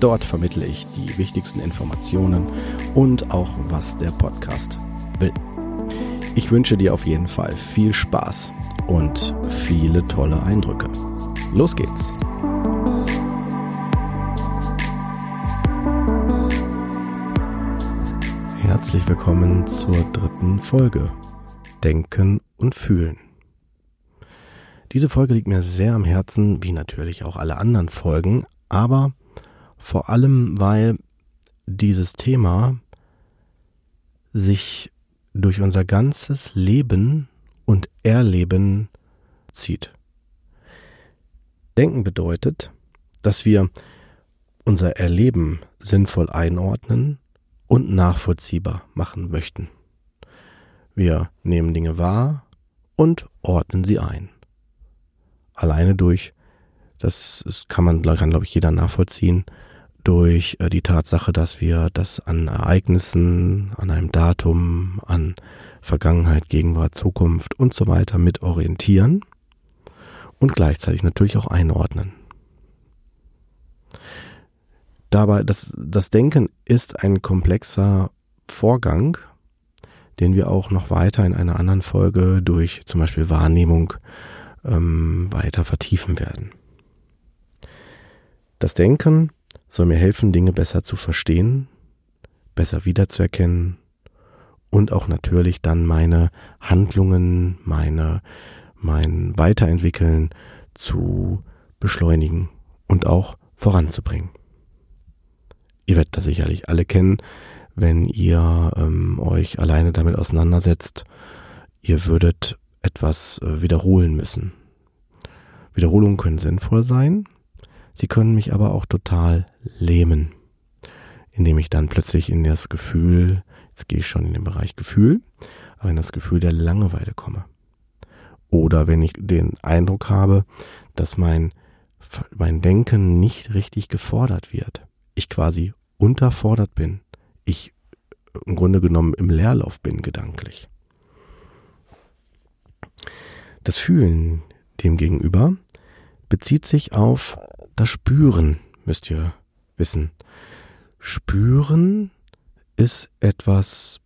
Dort vermittle ich die wichtigsten Informationen und auch, was der Podcast will. Ich wünsche dir auf jeden Fall viel Spaß und viele tolle Eindrücke. Los geht's! Herzlich willkommen zur dritten Folge. Denken und Fühlen. Diese Folge liegt mir sehr am Herzen, wie natürlich auch alle anderen Folgen, aber vor allem, weil dieses Thema sich durch unser ganzes Leben und Erleben zieht. Denken bedeutet, dass wir unser Erleben sinnvoll einordnen und nachvollziehbar machen möchten. Wir nehmen Dinge wahr und ordnen sie ein. Alleine durch, das, kann man, kann glaube ich jeder nachvollziehen, durch äh, die Tatsache, dass wir das an Ereignissen, an einem Datum, an Vergangenheit, Gegenwart, Zukunft und so weiter mit orientieren und gleichzeitig natürlich auch einordnen. Dabei, das, das Denken ist ein komplexer Vorgang, den wir auch noch weiter in einer anderen Folge durch zum Beispiel Wahrnehmung ähm, weiter vertiefen werden. Das Denken soll mir helfen, Dinge besser zu verstehen, besser wiederzuerkennen und auch natürlich dann meine Handlungen, meine, mein Weiterentwickeln zu beschleunigen und auch voranzubringen. Ihr werdet das sicherlich alle kennen, wenn ihr ähm, euch alleine damit auseinandersetzt. Ihr würdet etwas äh, wiederholen müssen. Wiederholungen können sinnvoll sein, sie können mich aber auch total lähmen, indem ich dann plötzlich in das Gefühl, jetzt gehe ich schon in den Bereich Gefühl, aber in das Gefühl der Langeweile komme. Oder wenn ich den Eindruck habe, dass mein, mein Denken nicht richtig gefordert wird ich quasi unterfordert bin, ich im Grunde genommen im Leerlauf bin gedanklich. Das Fühlen demgegenüber bezieht sich auf das Spüren, müsst ihr wissen. Spüren ist etwas,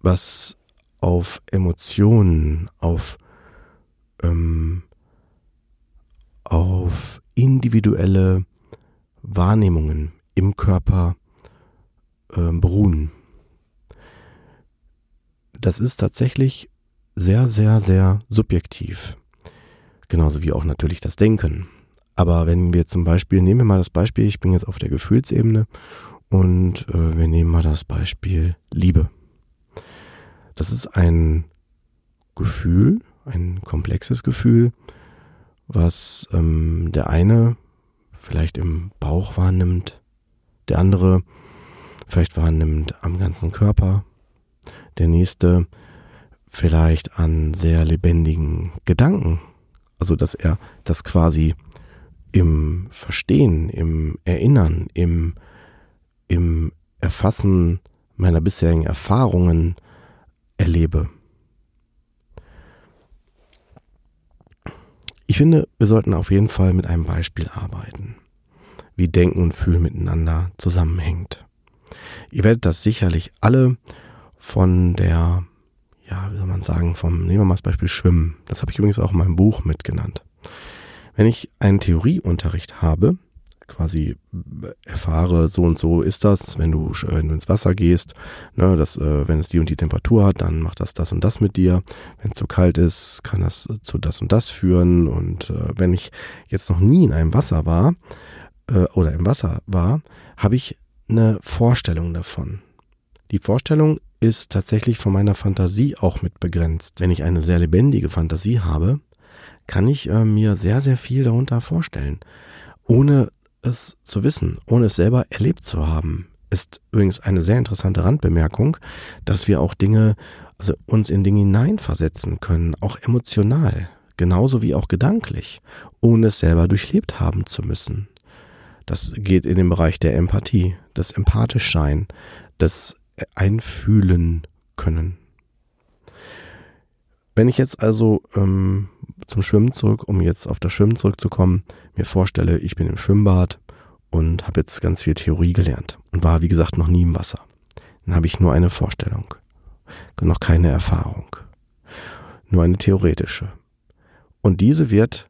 was auf Emotionen, auf, ähm, auf individuelle Wahrnehmungen im Körper äh, beruhen. Das ist tatsächlich sehr, sehr, sehr subjektiv. Genauso wie auch natürlich das Denken. Aber wenn wir zum Beispiel, nehmen wir mal das Beispiel, ich bin jetzt auf der Gefühlsebene und äh, wir nehmen mal das Beispiel Liebe. Das ist ein Gefühl, ein komplexes Gefühl, was ähm, der eine vielleicht im Bauch wahrnimmt, der andere vielleicht wahrnimmt am ganzen Körper, der nächste vielleicht an sehr lebendigen Gedanken, also dass er das quasi im Verstehen, im Erinnern, im, im Erfassen meiner bisherigen Erfahrungen erlebe. Ich finde, wir sollten auf jeden Fall mit einem Beispiel arbeiten, wie Denken und Fühlen miteinander zusammenhängt. Ihr werdet das sicherlich alle von der, ja, wie soll man sagen, vom, nehmen wir mal das Beispiel Schwimmen. Das habe ich übrigens auch in meinem Buch mitgenannt. Wenn ich einen Theorieunterricht habe, quasi erfahre, so und so ist das, wenn du, wenn du ins Wasser gehst, ne, das, äh, wenn es die und die Temperatur hat, dann macht das das und das mit dir. Wenn es zu kalt ist, kann das zu das und das führen. Und äh, wenn ich jetzt noch nie in einem Wasser war äh, oder im Wasser war, habe ich eine Vorstellung davon. Die Vorstellung ist tatsächlich von meiner Fantasie auch mit begrenzt. Wenn ich eine sehr lebendige Fantasie habe, kann ich äh, mir sehr, sehr viel darunter vorstellen, ohne es zu wissen, ohne es selber erlebt zu haben. Ist übrigens eine sehr interessante Randbemerkung, dass wir auch Dinge, also uns in Dinge hineinversetzen können, auch emotional, genauso wie auch gedanklich, ohne es selber durchlebt haben zu müssen. Das geht in den Bereich der Empathie, des Empathischsein, des Einfühlen können. Wenn ich jetzt also ähm, zum Schwimmen zurück, um jetzt auf das Schwimmen zurückzukommen, mir vorstelle, ich bin im Schwimmbad und habe jetzt ganz viel Theorie gelernt und war, wie gesagt, noch nie im Wasser. Dann habe ich nur eine Vorstellung, noch keine Erfahrung, nur eine theoretische. Und diese wird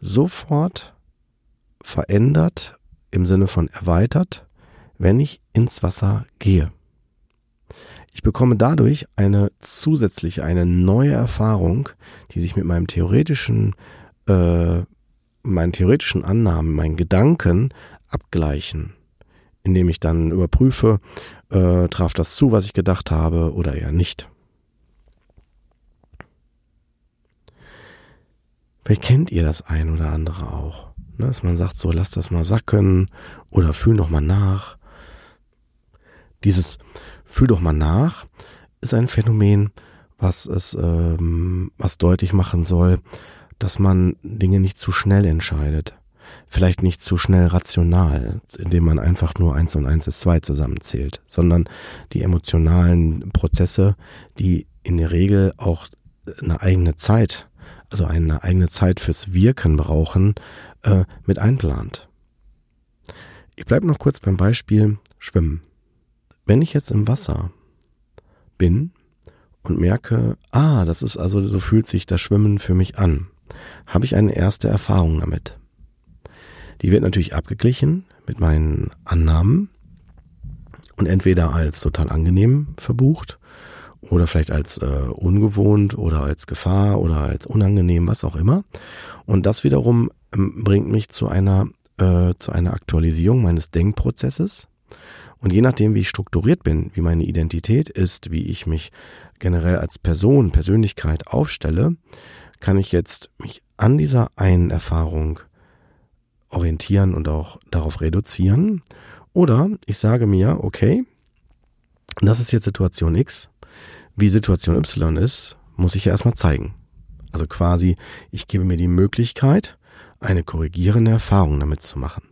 sofort verändert im Sinne von erweitert, wenn ich ins Wasser gehe. Ich bekomme dadurch eine zusätzliche, eine neue Erfahrung, die sich mit meinem theoretischen, äh, meinen theoretischen Annahmen, meinen Gedanken abgleichen, indem ich dann überprüfe, äh, traf das zu, was ich gedacht habe oder eher nicht. Vielleicht kennt ihr das ein oder andere auch, ne, dass man sagt, so lass das mal sacken oder fühl noch mal nach. Dieses Fühl doch mal nach ist ein Phänomen, was es, ähm, was deutlich machen soll, dass man Dinge nicht zu schnell entscheidet. Vielleicht nicht zu schnell rational, indem man einfach nur eins und eins ist zwei zusammenzählt, sondern die emotionalen Prozesse, die in der Regel auch eine eigene Zeit, also eine eigene Zeit fürs Wirken brauchen, äh, mit einplant. Ich bleibe noch kurz beim Beispiel Schwimmen. Wenn ich jetzt im Wasser bin und merke, ah, das ist also, so fühlt sich das Schwimmen für mich an, habe ich eine erste Erfahrung damit. Die wird natürlich abgeglichen mit meinen Annahmen und entweder als total angenehm verbucht oder vielleicht als äh, ungewohnt oder als Gefahr oder als unangenehm, was auch immer. Und das wiederum ähm, bringt mich zu einer äh, zu einer Aktualisierung meines Denkprozesses und je nachdem, wie ich strukturiert bin, wie meine Identität ist, wie ich mich generell als Person, Persönlichkeit aufstelle, kann ich jetzt mich an dieser einen Erfahrung orientieren und auch darauf reduzieren. Oder ich sage mir, okay, das ist jetzt Situation X. Wie Situation Y ist, muss ich ja erstmal zeigen. Also quasi, ich gebe mir die Möglichkeit, eine korrigierende Erfahrung damit zu machen.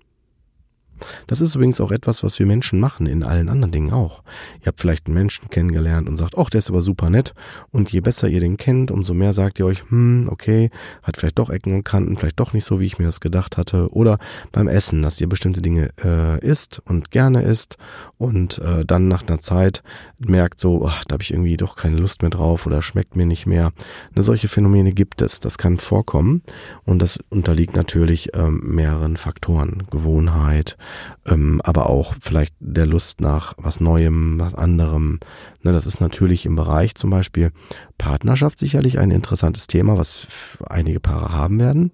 Das ist übrigens auch etwas, was wir Menschen machen, in allen anderen Dingen auch. Ihr habt vielleicht einen Menschen kennengelernt und sagt, ach, der ist aber super nett. Und je besser ihr den kennt, umso mehr sagt ihr euch, hm, okay, hat vielleicht doch Ecken und Kanten, vielleicht doch nicht so, wie ich mir das gedacht hatte. Oder beim Essen, dass ihr bestimmte Dinge äh, isst und gerne isst und äh, dann nach einer Zeit merkt so, ach, da habe ich irgendwie doch keine Lust mehr drauf oder schmeckt mir nicht mehr. Eine solche Phänomene gibt es, das kann vorkommen und das unterliegt natürlich ähm, mehreren Faktoren. Gewohnheit, ähm, aber auch vielleicht der Lust nach was Neuem, was anderem. Ne, das ist natürlich im Bereich zum Beispiel Partnerschaft sicherlich ein interessantes Thema, was einige Paare haben werden.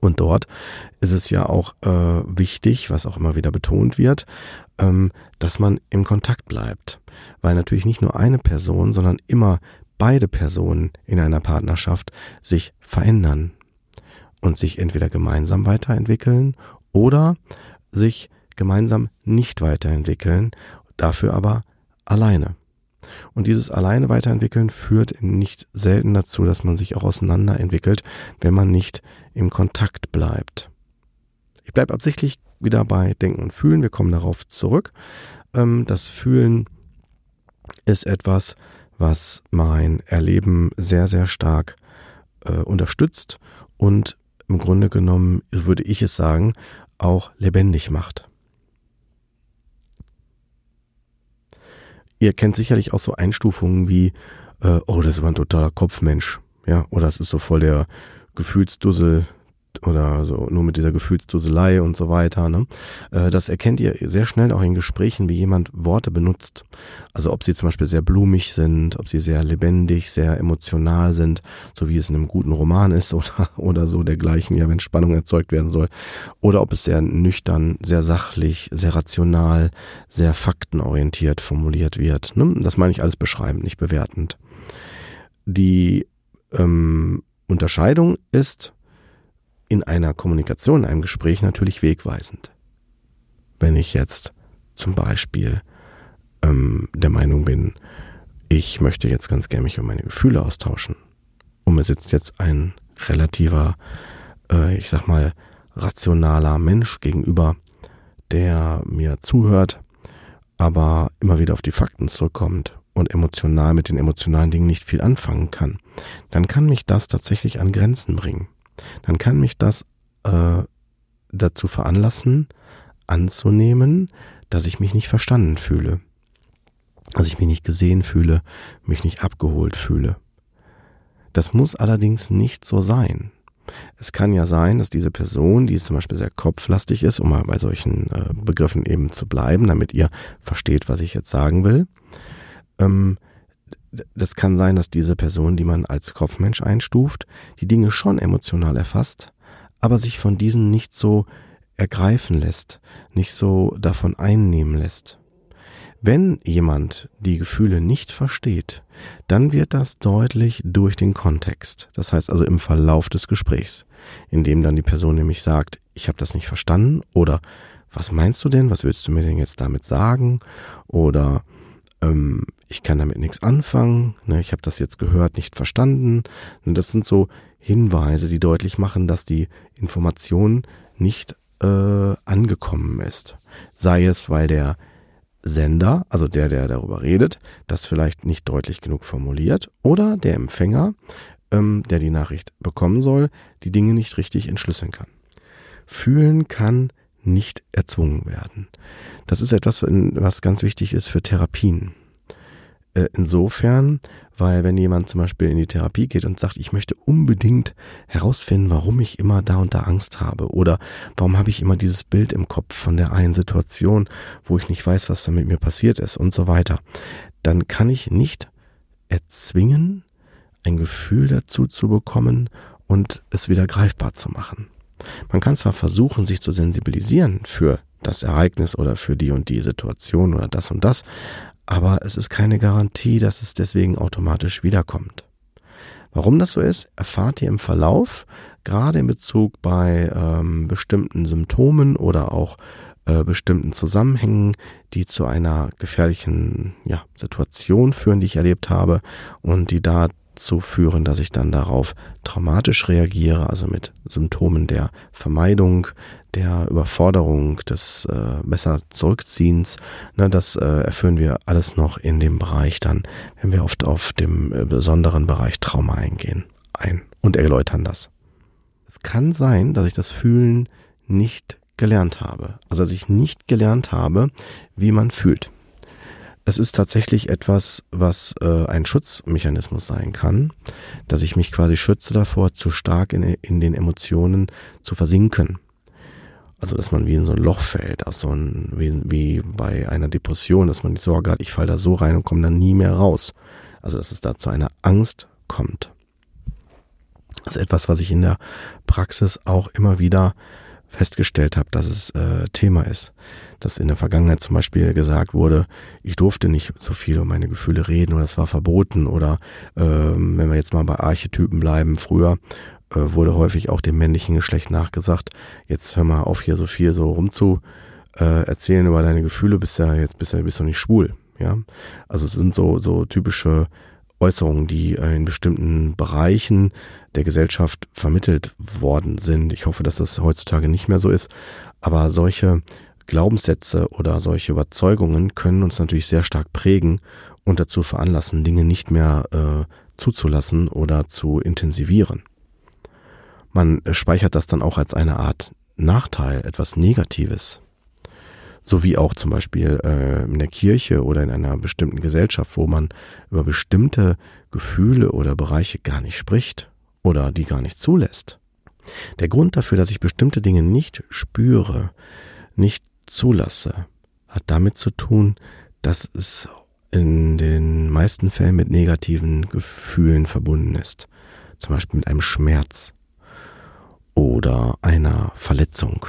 Und dort ist es ja auch äh, wichtig, was auch immer wieder betont wird, ähm, dass man im Kontakt bleibt. Weil natürlich nicht nur eine Person, sondern immer beide Personen in einer Partnerschaft sich verändern und sich entweder gemeinsam weiterentwickeln oder sich gemeinsam nicht weiterentwickeln, dafür aber alleine. Und dieses alleine weiterentwickeln führt nicht selten dazu, dass man sich auch auseinanderentwickelt, wenn man nicht im Kontakt bleibt. Ich bleibe absichtlich wieder bei Denken und Fühlen. Wir kommen darauf zurück. Ähm, das Fühlen ist etwas, was mein Erleben sehr, sehr stark äh, unterstützt und im Grunde genommen, würde ich es sagen, auch lebendig macht. Ihr kennt sicherlich auch so Einstufungen wie, äh, oh, das ist aber ein totaler Kopfmensch, ja, oder es ist so voll der Gefühlsdussel, oder so nur mit dieser Gefühlsduselei und so weiter. Ne? Äh, das erkennt ihr sehr schnell auch in Gesprächen, wie jemand Worte benutzt. Also ob sie zum Beispiel sehr blumig sind, ob sie sehr lebendig, sehr emotional sind, so wie es in einem guten Roman ist oder, oder so dergleichen, ja, wenn Spannung erzeugt werden soll. Oder ob es sehr nüchtern, sehr sachlich, sehr rational, sehr faktenorientiert formuliert wird. Ne? Das meine ich alles beschreibend, nicht bewertend. Die ähm, Unterscheidung ist, in einer Kommunikation, in einem Gespräch natürlich wegweisend. Wenn ich jetzt zum Beispiel ähm, der Meinung bin, ich möchte jetzt ganz gerne mich über meine Gefühle austauschen und mir sitzt jetzt ein relativer, äh, ich sag mal, rationaler Mensch gegenüber, der mir zuhört, aber immer wieder auf die Fakten zurückkommt und emotional mit den emotionalen Dingen nicht viel anfangen kann, dann kann mich das tatsächlich an Grenzen bringen. Dann kann mich das äh, dazu veranlassen, anzunehmen, dass ich mich nicht verstanden fühle, dass ich mich nicht gesehen fühle, mich nicht abgeholt fühle. Das muss allerdings nicht so sein. Es kann ja sein, dass diese Person, die zum Beispiel sehr kopflastig ist, um mal bei solchen äh, Begriffen eben zu bleiben, damit ihr versteht, was ich jetzt sagen will, ähm, das kann sein, dass diese Person, die man als Kopfmensch einstuft, die Dinge schon emotional erfasst, aber sich von diesen nicht so ergreifen lässt, nicht so davon einnehmen lässt. Wenn jemand die Gefühle nicht versteht, dann wird das deutlich durch den Kontext, das heißt also im Verlauf des Gesprächs, indem dann die Person nämlich sagt, ich habe das nicht verstanden oder was meinst du denn, was willst du mir denn jetzt damit sagen oder ähm, ich kann damit nichts anfangen, ne, ich habe das jetzt gehört, nicht verstanden. Und das sind so Hinweise, die deutlich machen, dass die Information nicht äh, angekommen ist. Sei es, weil der Sender, also der, der darüber redet, das vielleicht nicht deutlich genug formuliert, oder der Empfänger, ähm, der die Nachricht bekommen soll, die Dinge nicht richtig entschlüsseln kann. Fühlen kann nicht erzwungen werden. Das ist etwas, was ganz wichtig ist für Therapien. Äh, insofern, weil wenn jemand zum Beispiel in die Therapie geht und sagt, ich möchte unbedingt herausfinden, warum ich immer da und da Angst habe oder warum habe ich immer dieses Bild im Kopf von der einen Situation, wo ich nicht weiß, was da mit mir passiert ist und so weiter, dann kann ich nicht erzwingen, ein Gefühl dazu zu bekommen und es wieder greifbar zu machen. Man kann zwar versuchen, sich zu sensibilisieren für das Ereignis oder für die und die Situation oder das und das, aber es ist keine Garantie, dass es deswegen automatisch wiederkommt. Warum das so ist, erfahrt ihr im Verlauf, gerade in Bezug bei ähm, bestimmten Symptomen oder auch äh, bestimmten Zusammenhängen, die zu einer gefährlichen ja, Situation führen, die ich erlebt habe und die da zu führen, dass ich dann darauf traumatisch reagiere, also mit Symptomen der Vermeidung, der Überforderung, des äh, besser Zurückziehens. Ne, das äh, erfüllen wir alles noch in dem Bereich dann, wenn wir oft auf dem äh, besonderen Bereich Trauma eingehen, ein und erläutern das. Es kann sein, dass ich das Fühlen nicht gelernt habe. Also dass ich nicht gelernt habe, wie man fühlt. Es ist tatsächlich etwas, was äh, ein Schutzmechanismus sein kann, dass ich mich quasi schütze davor, zu stark in, in den Emotionen zu versinken. Also, dass man wie in so ein Loch fällt, aus so ein, wie, wie bei einer Depression, dass man die Sorge hat, ich falle da so rein und komme dann nie mehr raus. Also, dass es da zu einer Angst kommt. Das ist etwas, was ich in der Praxis auch immer wieder festgestellt habe, dass es äh, Thema ist. Dass in der Vergangenheit zum Beispiel gesagt wurde, ich durfte nicht so viel um meine Gefühle reden oder es war verboten oder ähm, wenn wir jetzt mal bei Archetypen bleiben, früher wurde häufig auch dem männlichen Geschlecht nachgesagt, jetzt hör mal auf hier so viel so rumzu äh, erzählen über deine Gefühle, bist ja jetzt bist ja bist du nicht schwul, ja? Also es sind so so typische Äußerungen, die äh, in bestimmten Bereichen der Gesellschaft vermittelt worden sind. Ich hoffe, dass das heutzutage nicht mehr so ist. Aber solche Glaubenssätze oder solche Überzeugungen können uns natürlich sehr stark prägen und dazu veranlassen, Dinge nicht mehr äh, zuzulassen oder zu intensivieren. Man speichert das dann auch als eine Art Nachteil, etwas Negatives sowie auch zum Beispiel äh, in der Kirche oder in einer bestimmten Gesellschaft, wo man über bestimmte Gefühle oder Bereiche gar nicht spricht oder die gar nicht zulässt. Der Grund dafür, dass ich bestimmte Dinge nicht spüre, nicht zulasse, hat damit zu tun, dass es in den meisten Fällen mit negativen Gefühlen verbunden ist. Zum Beispiel mit einem Schmerz oder einer Verletzung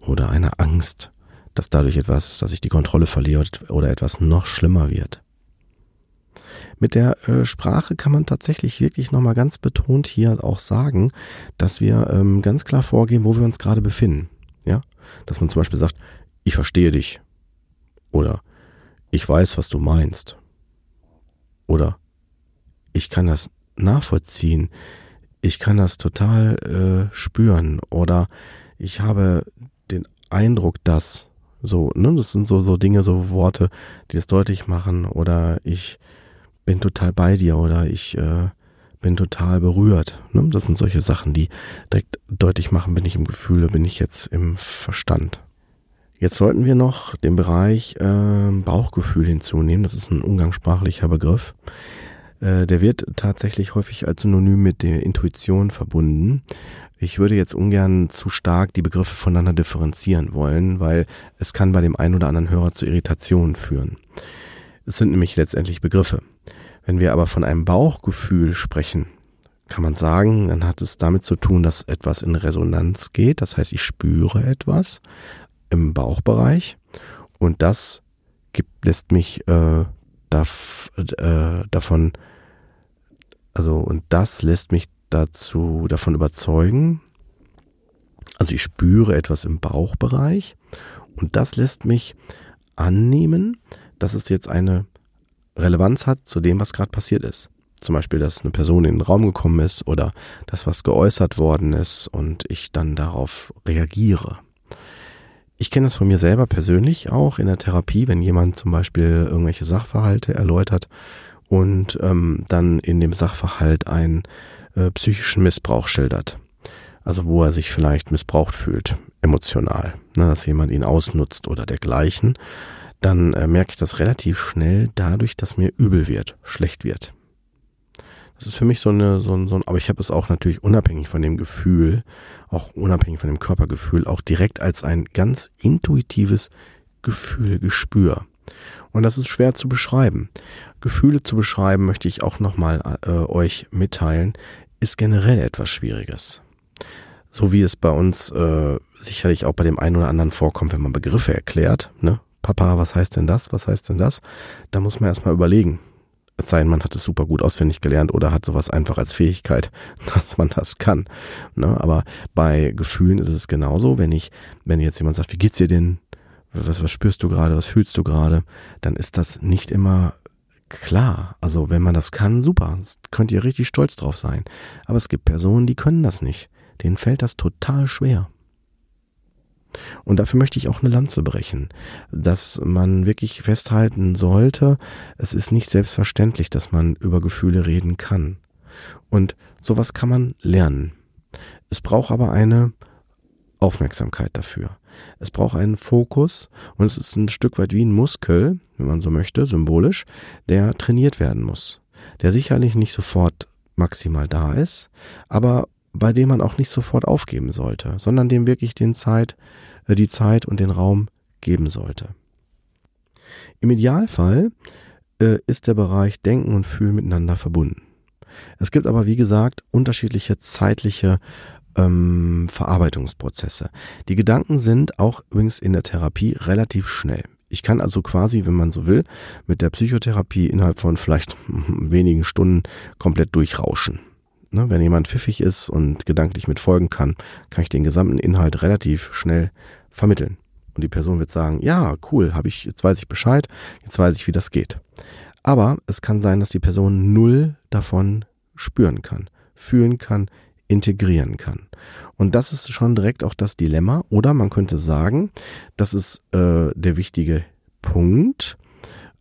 oder einer Angst dass dadurch etwas, dass ich die Kontrolle verliere oder etwas noch schlimmer wird. Mit der äh, Sprache kann man tatsächlich wirklich nochmal ganz betont hier auch sagen, dass wir ähm, ganz klar vorgehen, wo wir uns gerade befinden. Ja, dass man zum Beispiel sagt, ich verstehe dich. Oder ich weiß, was du meinst. Oder ich kann das nachvollziehen. Ich kann das total äh, spüren. Oder ich habe den Eindruck, dass so, ne, das sind so, so Dinge, so Worte, die es deutlich machen. Oder ich bin total bei dir. Oder ich äh, bin total berührt. Ne? Das sind solche Sachen, die direkt deutlich machen, bin ich im Gefühl, bin ich jetzt im Verstand. Jetzt sollten wir noch den Bereich äh, Bauchgefühl hinzunehmen. Das ist ein umgangssprachlicher Begriff. Äh, der wird tatsächlich häufig als Synonym mit der Intuition verbunden. Ich würde jetzt ungern zu stark die Begriffe voneinander differenzieren wollen, weil es kann bei dem einen oder anderen Hörer zu Irritationen führen. Es sind nämlich letztendlich Begriffe. Wenn wir aber von einem Bauchgefühl sprechen, kann man sagen, dann hat es damit zu tun, dass etwas in Resonanz geht. Das heißt, ich spüre etwas im Bauchbereich und das gibt, lässt mich äh, darf, äh, davon, also und das lässt mich dazu davon überzeugen. Also ich spüre etwas im Bauchbereich und das lässt mich annehmen, dass es jetzt eine Relevanz hat zu dem, was gerade passiert ist. Zum Beispiel, dass eine Person in den Raum gekommen ist oder dass was geäußert worden ist und ich dann darauf reagiere. Ich kenne das von mir selber persönlich auch in der Therapie, wenn jemand zum Beispiel irgendwelche Sachverhalte erläutert und ähm, dann in dem Sachverhalt einen äh, psychischen Missbrauch schildert. Also wo er sich vielleicht missbraucht fühlt, emotional, ne, dass jemand ihn ausnutzt oder dergleichen, dann äh, merke ich das relativ schnell dadurch, dass mir übel wird, schlecht wird. Das ist für mich so eine, so ein, so ein aber ich habe es auch natürlich unabhängig von dem Gefühl, auch unabhängig von dem Körpergefühl, auch direkt als ein ganz intuitives Gefühl, Gespür. Und das ist schwer zu beschreiben. Gefühle zu beschreiben, möchte ich auch nochmal äh, euch mitteilen, ist generell etwas Schwieriges. So wie es bei uns äh, sicherlich auch bei dem einen oder anderen vorkommt, wenn man Begriffe erklärt, ne? Papa, was heißt denn das? Was heißt denn das? Da muss man erstmal überlegen, es sei denn, man hat es super gut auswendig gelernt oder hat sowas einfach als Fähigkeit, dass man das kann. Ne? Aber bei Gefühlen ist es genauso. Wenn ich, wenn jetzt jemand sagt, wie geht's dir denn? Was, was spürst du gerade? Was fühlst du gerade? Dann ist das nicht immer klar. Also wenn man das kann, super. Könnt ihr richtig stolz drauf sein. Aber es gibt Personen, die können das nicht. Denen fällt das total schwer. Und dafür möchte ich auch eine Lanze brechen, dass man wirklich festhalten sollte, es ist nicht selbstverständlich, dass man über Gefühle reden kann. Und sowas kann man lernen. Es braucht aber eine Aufmerksamkeit dafür. Es braucht einen Fokus und es ist ein Stück weit wie ein Muskel, wenn man so möchte, symbolisch, der trainiert werden muss. Der sicherlich nicht sofort maximal da ist, aber bei dem man auch nicht sofort aufgeben sollte, sondern dem wirklich den Zeit, äh, die Zeit und den Raum geben sollte. Im Idealfall äh, ist der Bereich Denken und Fühlen miteinander verbunden. Es gibt aber, wie gesagt, unterschiedliche zeitliche ähm, Verarbeitungsprozesse. Die Gedanken sind auch übrigens in der Therapie relativ schnell. Ich kann also quasi, wenn man so will, mit der Psychotherapie innerhalb von vielleicht wenigen Stunden komplett durchrauschen. Ne, wenn jemand pfiffig ist und gedanklich mitfolgen kann, kann ich den gesamten Inhalt relativ schnell vermitteln. Und die Person wird sagen, ja, cool, habe ich, jetzt weiß ich Bescheid, jetzt weiß ich, wie das geht. Aber es kann sein, dass die Person null davon spüren kann, fühlen kann, integrieren kann. Und das ist schon direkt auch das Dilemma. Oder man könnte sagen, das ist äh, der wichtige Punkt,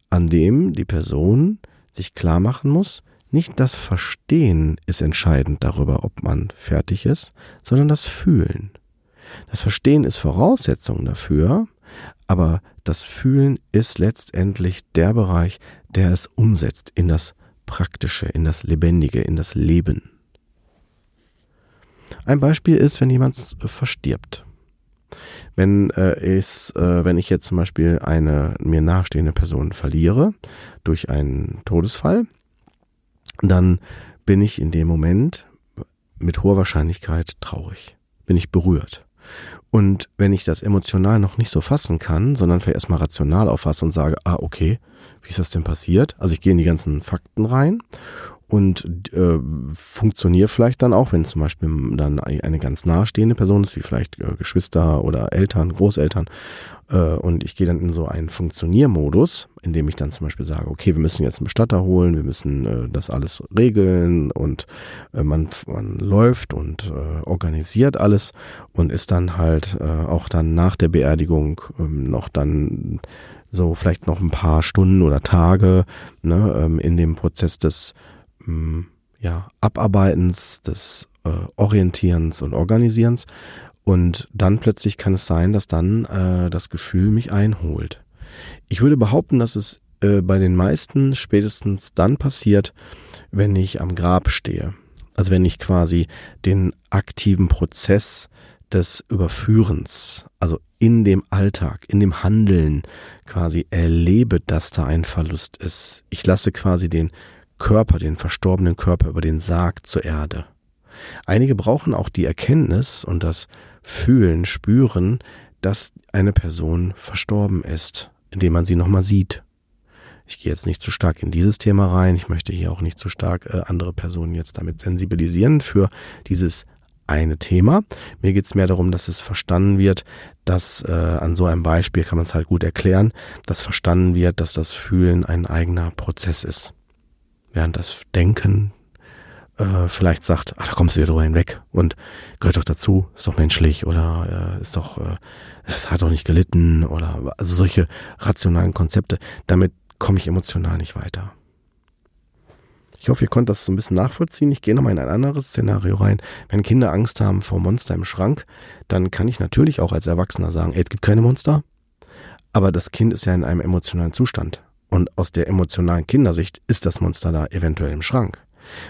an dem die Person sich klar machen muss, nicht das Verstehen ist entscheidend darüber, ob man fertig ist, sondern das Fühlen. Das Verstehen ist Voraussetzung dafür, aber das Fühlen ist letztendlich der Bereich, der es umsetzt in das Praktische, in das Lebendige, in das Leben. Ein Beispiel ist, wenn jemand verstirbt. Wenn, äh, es, äh, wenn ich jetzt zum Beispiel eine mir nahestehende Person verliere durch einen Todesfall, dann bin ich in dem Moment mit hoher Wahrscheinlichkeit traurig, bin ich berührt. Und wenn ich das emotional noch nicht so fassen kann, sondern vielleicht erstmal rational auffasse und sage, ah, okay, wie ist das denn passiert? Also ich gehe in die ganzen Fakten rein und äh, funktioniere vielleicht dann auch, wenn zum Beispiel dann eine ganz nahestehende Person ist, wie vielleicht äh, Geschwister oder Eltern, Großeltern, äh, und ich gehe dann in so einen Funktioniermodus, in dem ich dann zum Beispiel sage, okay, wir müssen jetzt einen Bestatter holen, wir müssen äh, das alles regeln und äh, man, man läuft und äh, organisiert alles und ist dann halt äh, auch dann nach der Beerdigung ähm, noch dann so vielleicht noch ein paar Stunden oder Tage ne, ähm, in dem Prozess des ähm, ja, Abarbeitens, des äh, Orientierens und Organisierens. Und dann plötzlich kann es sein, dass dann äh, das Gefühl mich einholt. Ich würde behaupten, dass es äh, bei den meisten spätestens dann passiert, wenn ich am Grab stehe. Also wenn ich quasi den aktiven Prozess des Überführens, also in dem Alltag, in dem Handeln quasi erlebe, dass da ein Verlust ist. Ich lasse quasi den Körper, den verstorbenen Körper über den Sarg zur Erde. Einige brauchen auch die Erkenntnis und das Fühlen, Spüren, dass eine Person verstorben ist, indem man sie nochmal sieht. Ich gehe jetzt nicht zu stark in dieses Thema rein. Ich möchte hier auch nicht zu stark äh, andere Personen jetzt damit sensibilisieren für dieses eine Thema. Mir geht es mehr darum, dass es verstanden wird, dass äh, an so einem Beispiel kann man es halt gut erklären, dass verstanden wird, dass das Fühlen ein eigener Prozess ist während das Denken äh, vielleicht sagt, ach, da kommst du wieder drüber hinweg und gehört doch dazu, ist doch menschlich oder äh, ist doch, äh, es hat doch nicht gelitten oder also solche rationalen Konzepte, damit komme ich emotional nicht weiter. Ich hoffe, ihr konntet das so ein bisschen nachvollziehen. Ich gehe nochmal in ein anderes Szenario rein. Wenn Kinder Angst haben vor Monster im Schrank, dann kann ich natürlich auch als Erwachsener sagen, ey, es gibt keine Monster. Aber das Kind ist ja in einem emotionalen Zustand. Und aus der emotionalen Kindersicht ist das Monster da eventuell im Schrank.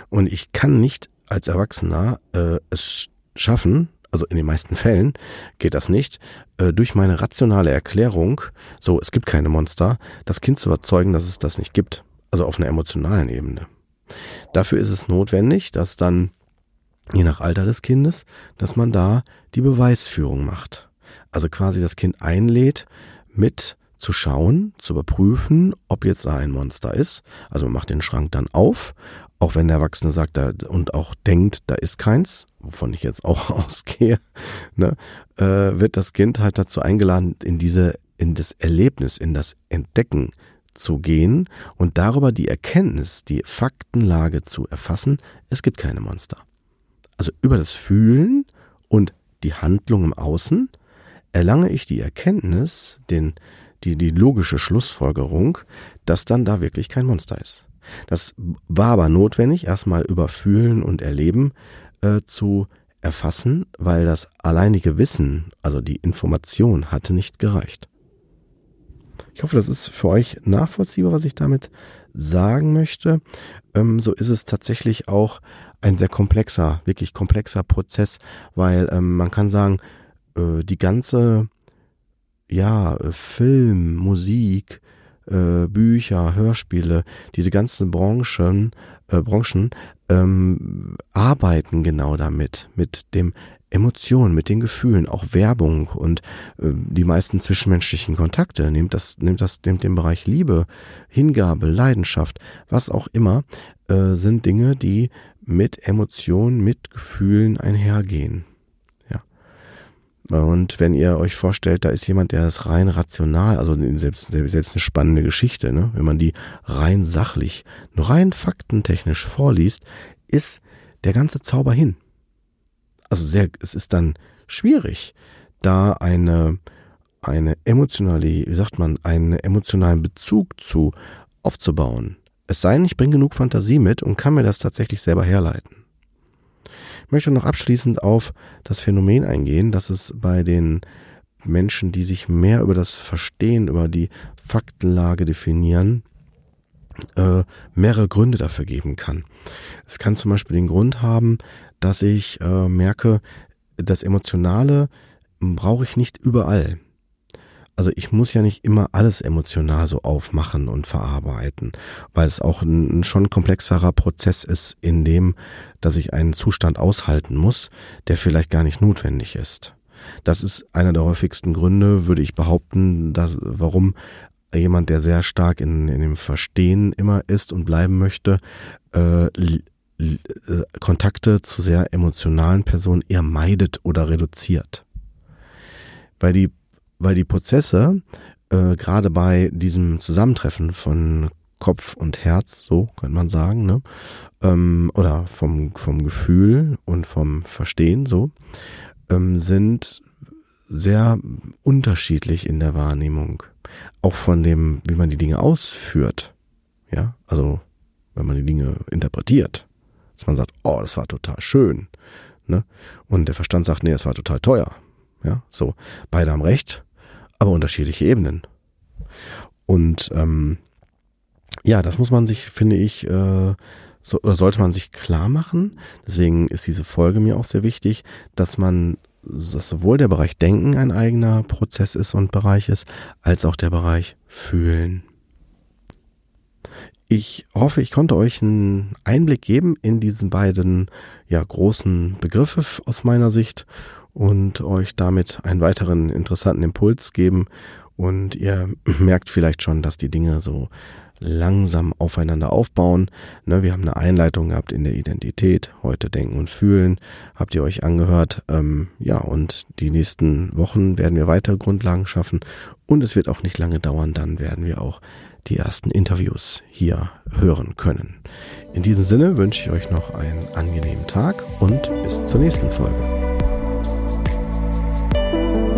Und ich kann nicht als Erwachsener äh, es schaffen, also in den meisten Fällen geht das nicht, äh, durch meine rationale Erklärung, so es gibt keine Monster, das Kind zu überzeugen, dass es das nicht gibt. Also auf einer emotionalen Ebene. Dafür ist es notwendig, dass dann, je nach Alter des Kindes, dass man da die Beweisführung macht. Also quasi das Kind einlädt, mit zu schauen, zu überprüfen, ob jetzt da ein Monster ist. Also man macht den Schrank dann auf, auch wenn der Erwachsene sagt da, und auch denkt, da ist keins, wovon ich jetzt auch ausgehe, ne, äh, wird das Kind halt dazu eingeladen, in diese, in das Erlebnis, in das Entdecken zu gehen und darüber die Erkenntnis, die Faktenlage zu erfassen, es gibt keine Monster. Also über das Fühlen und die Handlung im Außen erlange ich die Erkenntnis, den, die, die logische Schlussfolgerung, dass dann da wirklich kein Monster ist. Das war aber notwendig, erstmal über Fühlen und Erleben äh, zu erfassen, weil das alleinige Wissen, also die Information, hatte nicht gereicht. Ich hoffe, das ist für euch nachvollziehbar, was ich damit sagen möchte. Ähm, so ist es tatsächlich auch ein sehr komplexer, wirklich komplexer Prozess, weil ähm, man kann sagen, äh, die ganze ja, äh, Film, Musik, äh, Bücher, Hörspiele, diese ganzen Branchen, äh, Branchen ähm, arbeiten genau damit, mit dem Emotionen, mit den Gefühlen, auch Werbung und äh, die meisten zwischenmenschlichen Kontakte, nimmt das, nimmt das, nimmt den Bereich Liebe, Hingabe, Leidenschaft, was auch immer, äh, sind Dinge, die mit Emotionen, mit Gefühlen einhergehen. Und wenn ihr euch vorstellt, da ist jemand, der ist rein rational, also selbst, selbst eine spannende Geschichte, ne? wenn man die rein sachlich, nur rein faktentechnisch vorliest, ist der ganze Zauber hin. Also sehr, es ist dann schwierig, da eine, eine emotionale, wie sagt man, einen emotionalen Bezug zu aufzubauen. Es sei denn, ich bringe genug Fantasie mit und kann mir das tatsächlich selber herleiten. Möchte noch abschließend auf das Phänomen eingehen, dass es bei den Menschen, die sich mehr über das Verstehen, über die Faktenlage definieren, äh, mehrere Gründe dafür geben kann. Es kann zum Beispiel den Grund haben, dass ich äh, merke, das Emotionale brauche ich nicht überall also ich muss ja nicht immer alles emotional so aufmachen und verarbeiten, weil es auch ein, schon komplexerer Prozess ist, in dem, dass ich einen Zustand aushalten muss, der vielleicht gar nicht notwendig ist. Das ist einer der häufigsten Gründe, würde ich behaupten, dass, warum jemand, der sehr stark in, in dem Verstehen immer ist und bleiben möchte, äh, äh, Kontakte zu sehr emotionalen Personen eher meidet oder reduziert. Weil die, weil die Prozesse äh, gerade bei diesem Zusammentreffen von Kopf und Herz, so könnte man sagen, ne? Ähm, oder vom, vom Gefühl und vom Verstehen, so, ähm, sind sehr unterschiedlich in der Wahrnehmung. Auch von dem, wie man die Dinge ausführt. Ja, also, wenn man die Dinge interpretiert. Dass man sagt, oh, das war total schön. Ne? Und der Verstand sagt, nee, es war total teuer. Ja, so. Beide haben recht, aber unterschiedliche Ebenen. Und ähm, ja, das muss man sich, finde ich, äh, so, sollte man sich klar machen. Deswegen ist diese Folge mir auch sehr wichtig, dass man dass sowohl der Bereich Denken ein eigener Prozess ist und Bereich ist, als auch der Bereich Fühlen. Ich hoffe, ich konnte euch einen Einblick geben in diesen beiden ja, großen Begriffe aus meiner Sicht und euch damit einen weiteren interessanten Impuls geben. Und ihr merkt vielleicht schon, dass die Dinge so langsam aufeinander aufbauen. Ne, wir haben eine Einleitung gehabt in der Identität, heute Denken und Fühlen, habt ihr euch angehört. Ähm, ja, und die nächsten Wochen werden wir weitere Grundlagen schaffen und es wird auch nicht lange dauern, dann werden wir auch die ersten Interviews hier hören können. In diesem Sinne wünsche ich euch noch einen angenehmen Tag und bis zur nächsten Folge. Thank you.